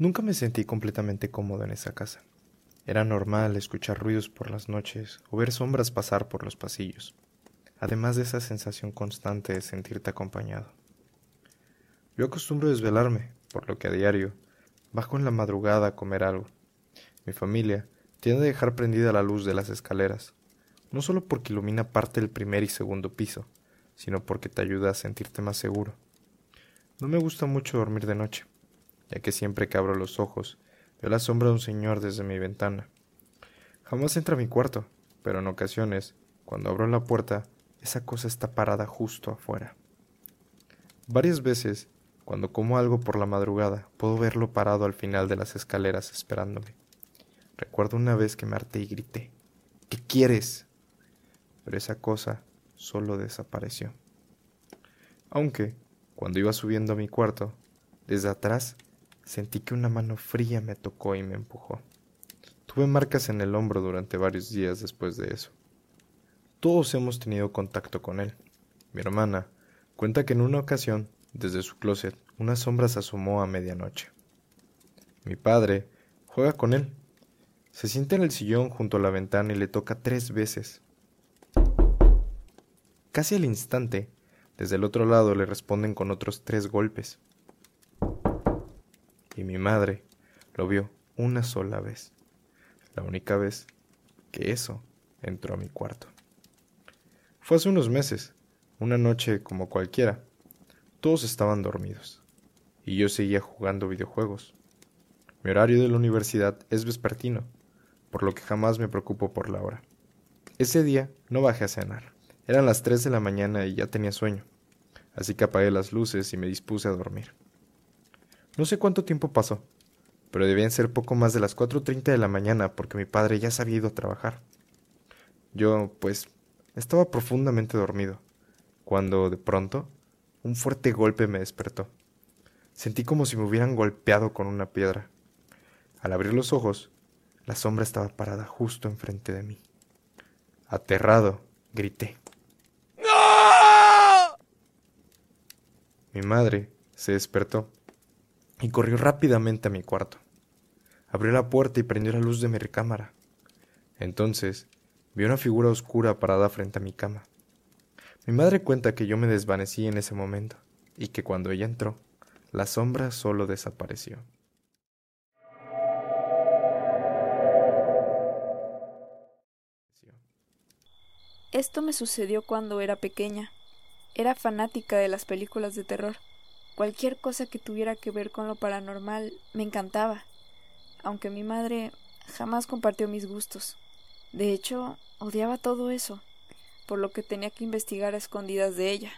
Nunca me sentí completamente cómodo en esa casa. Era normal escuchar ruidos por las noches o ver sombras pasar por los pasillos, además de esa sensación constante de sentirte acompañado. Yo acostumbro desvelarme, por lo que a diario bajo en la madrugada a comer algo. Mi familia tiende a dejar prendida la luz de las escaleras, no solo porque ilumina parte del primer y segundo piso, sino porque te ayuda a sentirte más seguro. No me gusta mucho dormir de noche, ya que siempre que abro los ojos veo la sombra de un señor desde mi ventana. Jamás entra a mi cuarto, pero en ocasiones, cuando abro la puerta, esa cosa está parada justo afuera. Varias veces, cuando como algo por la madrugada, puedo verlo parado al final de las escaleras esperándome. Recuerdo una vez que me harté y grité, ¿qué quieres? Pero esa cosa solo desapareció. Aunque, cuando iba subiendo a mi cuarto, desde atrás sentí que una mano fría me tocó y me empujó. Tuve marcas en el hombro durante varios días después de eso. Todos hemos tenido contacto con él. Mi hermana cuenta que en una ocasión, desde su closet, una sombra se asomó a medianoche. Mi padre juega con él. Se sienta en el sillón junto a la ventana y le toca tres veces. Casi al instante, desde el otro lado le responden con otros tres golpes. Y mi madre lo vio una sola vez, la única vez que eso entró a mi cuarto. Fue hace unos meses, una noche como cualquiera. Todos estaban dormidos, y yo seguía jugando videojuegos. Mi horario de la universidad es vespertino, por lo que jamás me preocupo por la hora. Ese día no bajé a cenar. Eran las 3 de la mañana y ya tenía sueño, así que apagué las luces y me dispuse a dormir. No sé cuánto tiempo pasó, pero debían ser poco más de las 4.30 de la mañana porque mi padre ya se había ido a trabajar. Yo, pues, estaba profundamente dormido, cuando, de pronto, un fuerte golpe me despertó. Sentí como si me hubieran golpeado con una piedra. Al abrir los ojos, la sombra estaba parada justo enfrente de mí. Aterrado, grité. Mi madre se despertó y corrió rápidamente a mi cuarto. Abrió la puerta y prendió la luz de mi recámara. Entonces vi una figura oscura parada frente a mi cama. Mi madre cuenta que yo me desvanecí en ese momento y que cuando ella entró, la sombra solo desapareció. Esto me sucedió cuando era pequeña. Era fanática de las películas de terror. Cualquier cosa que tuviera que ver con lo paranormal me encantaba, aunque mi madre jamás compartió mis gustos. De hecho, odiaba todo eso, por lo que tenía que investigar a escondidas de ella.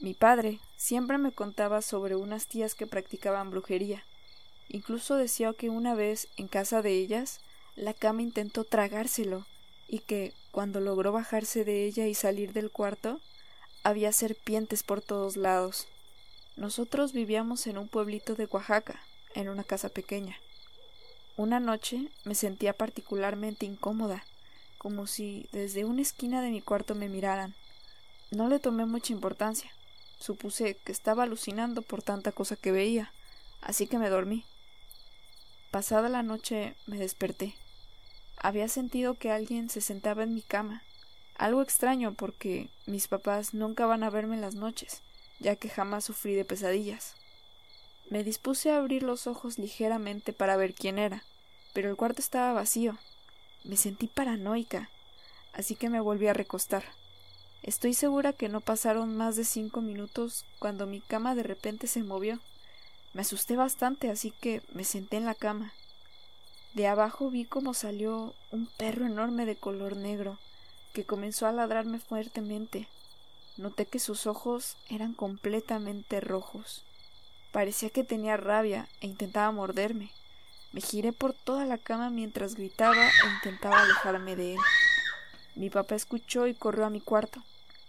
Mi padre siempre me contaba sobre unas tías que practicaban brujería. Incluso decía que una vez en casa de ellas la cama intentó tragárselo y que, cuando logró bajarse de ella y salir del cuarto, había serpientes por todos lados. Nosotros vivíamos en un pueblito de Oaxaca, en una casa pequeña. Una noche me sentía particularmente incómoda, como si desde una esquina de mi cuarto me miraran. No le tomé mucha importancia. Supuse que estaba alucinando por tanta cosa que veía, así que me dormí. Pasada la noche me desperté. Había sentido que alguien se sentaba en mi cama, algo extraño porque mis papás nunca van a verme en las noches, ya que jamás sufrí de pesadillas. Me dispuse a abrir los ojos ligeramente para ver quién era, pero el cuarto estaba vacío. Me sentí paranoica, así que me volví a recostar. Estoy segura que no pasaron más de cinco minutos cuando mi cama de repente se movió. Me asusté bastante, así que me senté en la cama. De abajo vi cómo salió un perro enorme de color negro, que comenzó a ladrarme fuertemente. Noté que sus ojos eran completamente rojos. Parecía que tenía rabia e intentaba morderme. Me giré por toda la cama mientras gritaba e intentaba alejarme de él. Mi papá escuchó y corrió a mi cuarto,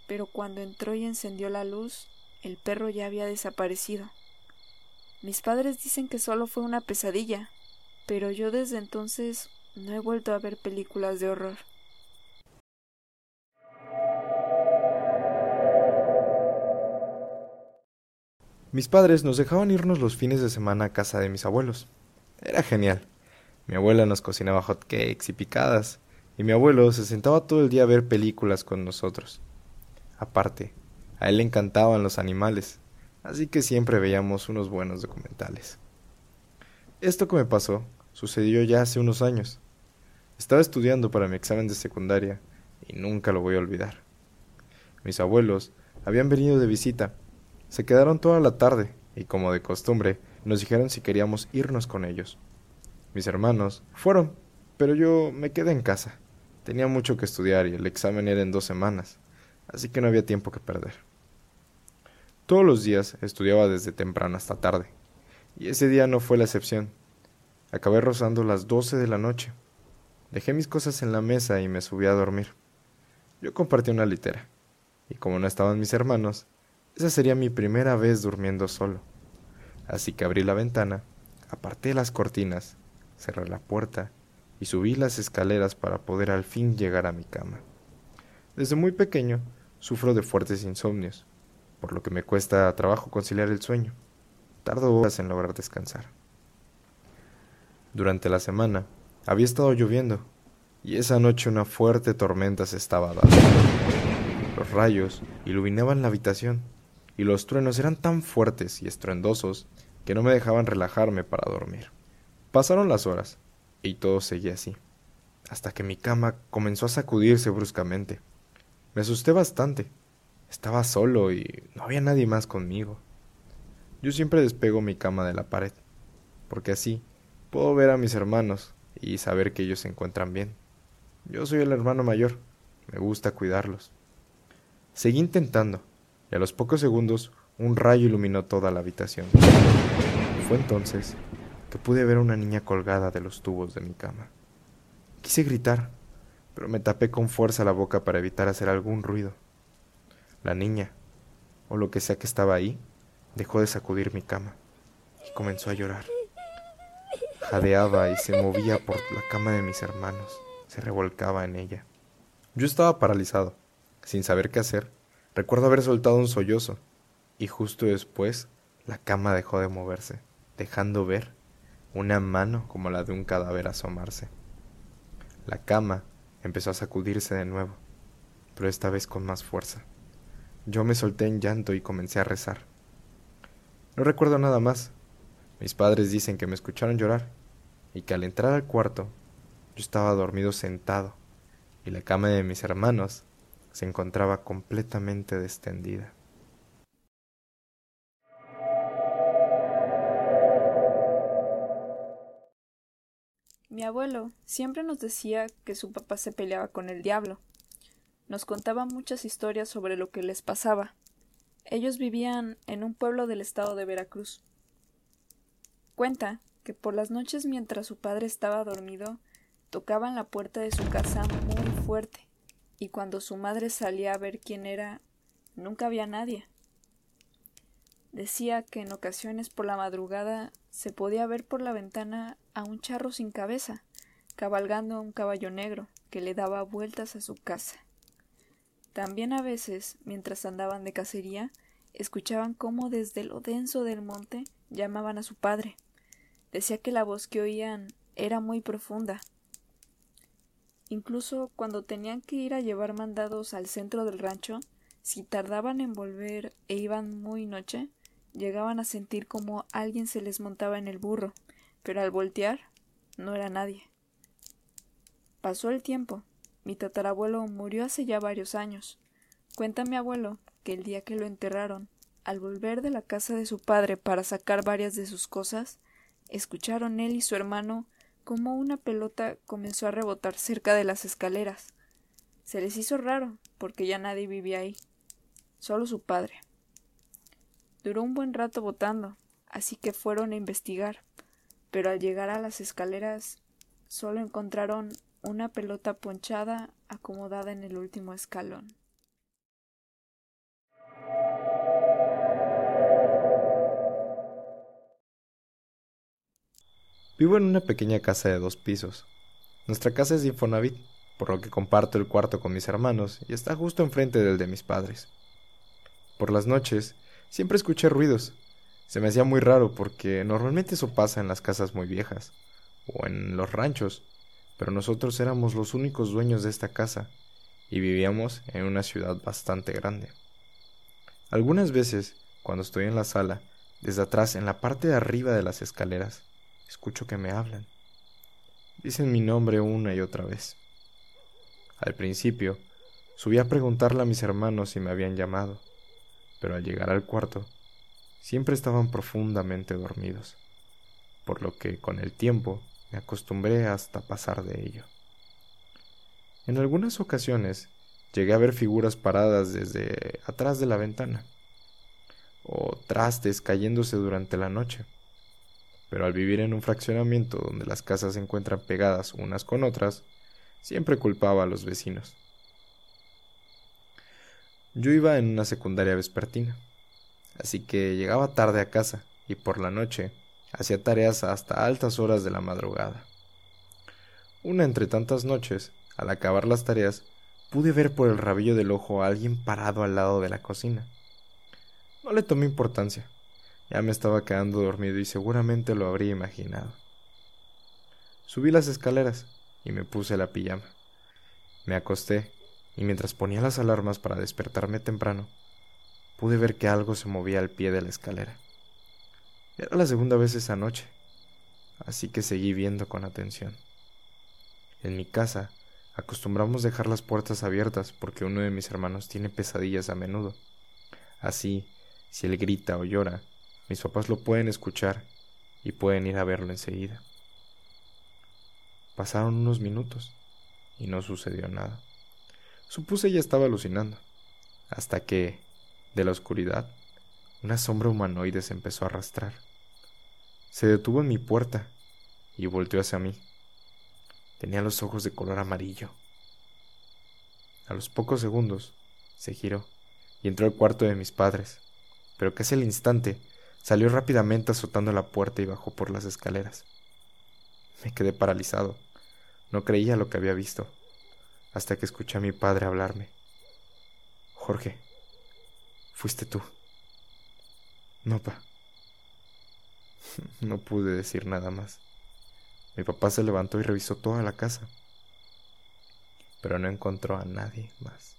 pero cuando entró y encendió la luz, el perro ya había desaparecido. Mis padres dicen que solo fue una pesadilla, pero yo desde entonces no he vuelto a ver películas de horror. Mis padres nos dejaban irnos los fines de semana a casa de mis abuelos. Era genial. Mi abuela nos cocinaba hot cakes y picadas, y mi abuelo se sentaba todo el día a ver películas con nosotros. Aparte, a él le encantaban los animales, así que siempre veíamos unos buenos documentales. Esto que me pasó sucedió ya hace unos años. Estaba estudiando para mi examen de secundaria y nunca lo voy a olvidar. Mis abuelos habían venido de visita se quedaron toda la tarde y, como de costumbre, nos dijeron si queríamos irnos con ellos. Mis hermanos fueron, pero yo me quedé en casa. Tenía mucho que estudiar y el examen era en dos semanas, así que no había tiempo que perder. Todos los días estudiaba desde temprano hasta tarde, y ese día no fue la excepción. Acabé rozando las doce de la noche. Dejé mis cosas en la mesa y me subí a dormir. Yo compartí una litera, y como no estaban mis hermanos, esa sería mi primera vez durmiendo solo. Así que abrí la ventana, aparté las cortinas, cerré la puerta y subí las escaleras para poder al fin llegar a mi cama. Desde muy pequeño sufro de fuertes insomnios, por lo que me cuesta trabajo conciliar el sueño. Tardo horas en lograr descansar. Durante la semana había estado lloviendo y esa noche una fuerte tormenta se estaba dando. Los rayos iluminaban la habitación y los truenos eran tan fuertes y estruendosos que no me dejaban relajarme para dormir. Pasaron las horas, y todo seguía así, hasta que mi cama comenzó a sacudirse bruscamente. Me asusté bastante. Estaba solo y no había nadie más conmigo. Yo siempre despego mi cama de la pared, porque así puedo ver a mis hermanos y saber que ellos se encuentran bien. Yo soy el hermano mayor, me gusta cuidarlos. Seguí intentando, y a los pocos segundos un rayo iluminó toda la habitación. Fue entonces que pude ver a una niña colgada de los tubos de mi cama. Quise gritar, pero me tapé con fuerza la boca para evitar hacer algún ruido. La niña, o lo que sea que estaba ahí, dejó de sacudir mi cama y comenzó a llorar. Jadeaba y se movía por la cama de mis hermanos, se revolcaba en ella. Yo estaba paralizado, sin saber qué hacer, Recuerdo haber soltado un sollozo, y justo después la cama dejó de moverse, dejando ver una mano como la de un cadáver asomarse. La cama empezó a sacudirse de nuevo, pero esta vez con más fuerza. Yo me solté en llanto y comencé a rezar. No recuerdo nada más. Mis padres dicen que me escucharon llorar y que al entrar al cuarto yo estaba dormido sentado y la cama de mis hermanos se encontraba completamente destendida. Mi abuelo siempre nos decía que su papá se peleaba con el diablo. Nos contaba muchas historias sobre lo que les pasaba. Ellos vivían en un pueblo del estado de Veracruz. Cuenta que por las noches mientras su padre estaba dormido, tocaban la puerta de su casa muy fuerte y cuando su madre salía a ver quién era, nunca había nadie. Decía que en ocasiones por la madrugada se podía ver por la ventana a un charro sin cabeza, cabalgando a un caballo negro que le daba vueltas a su casa. También a veces, mientras andaban de cacería, escuchaban cómo desde lo denso del monte llamaban a su padre. Decía que la voz que oían era muy profunda, Incluso cuando tenían que ir a llevar mandados al centro del rancho, si tardaban en volver e iban muy noche, llegaban a sentir como alguien se les montaba en el burro, pero al voltear no era nadie. Pasó el tiempo. Mi tatarabuelo murió hace ya varios años. Cuenta mi abuelo que el día que lo enterraron, al volver de la casa de su padre para sacar varias de sus cosas, escucharon él y su hermano como una pelota comenzó a rebotar cerca de las escaleras. Se les hizo raro, porque ya nadie vivía ahí, solo su padre. Duró un buen rato botando, así que fueron a investigar, pero al llegar a las escaleras solo encontraron una pelota ponchada acomodada en el último escalón. Vivo en una pequeña casa de dos pisos. Nuestra casa es de Infonavit, por lo que comparto el cuarto con mis hermanos y está justo enfrente del de mis padres. Por las noches siempre escuché ruidos. Se me hacía muy raro porque normalmente eso pasa en las casas muy viejas o en los ranchos, pero nosotros éramos los únicos dueños de esta casa y vivíamos en una ciudad bastante grande. Algunas veces, cuando estoy en la sala, desde atrás, en la parte de arriba de las escaleras, escucho que me hablan. Dicen mi nombre una y otra vez. Al principio, subí a preguntarle a mis hermanos si me habían llamado, pero al llegar al cuarto, siempre estaban profundamente dormidos, por lo que con el tiempo me acostumbré hasta pasar de ello. En algunas ocasiones llegué a ver figuras paradas desde atrás de la ventana, o trastes cayéndose durante la noche. Pero al vivir en un fraccionamiento donde las casas se encuentran pegadas unas con otras, siempre culpaba a los vecinos. Yo iba en una secundaria vespertina, así que llegaba tarde a casa y por la noche hacía tareas hasta altas horas de la madrugada. Una entre tantas noches, al acabar las tareas, pude ver por el rabillo del ojo a alguien parado al lado de la cocina. No le tomé importancia. Ya me estaba quedando dormido y seguramente lo habría imaginado. Subí las escaleras y me puse la pijama. Me acosté y mientras ponía las alarmas para despertarme temprano, pude ver que algo se movía al pie de la escalera. Era la segunda vez esa noche, así que seguí viendo con atención. En mi casa acostumbramos dejar las puertas abiertas porque uno de mis hermanos tiene pesadillas a menudo. Así, si él grita o llora, mis papás lo pueden escuchar y pueden ir a verlo enseguida. Pasaron unos minutos y no sucedió nada. Supuse ya estaba alucinando, hasta que, de la oscuridad, una sombra humanoide se empezó a arrastrar. Se detuvo en mi puerta y volteó hacia mí. Tenía los ojos de color amarillo. A los pocos segundos se giró y entró al cuarto de mis padres pero casi al instante salió rápidamente azotando la puerta y bajó por las escaleras. Me quedé paralizado. No creía lo que había visto, hasta que escuché a mi padre hablarme. Jorge, fuiste tú. No, pa. No pude decir nada más. Mi papá se levantó y revisó toda la casa, pero no encontró a nadie más.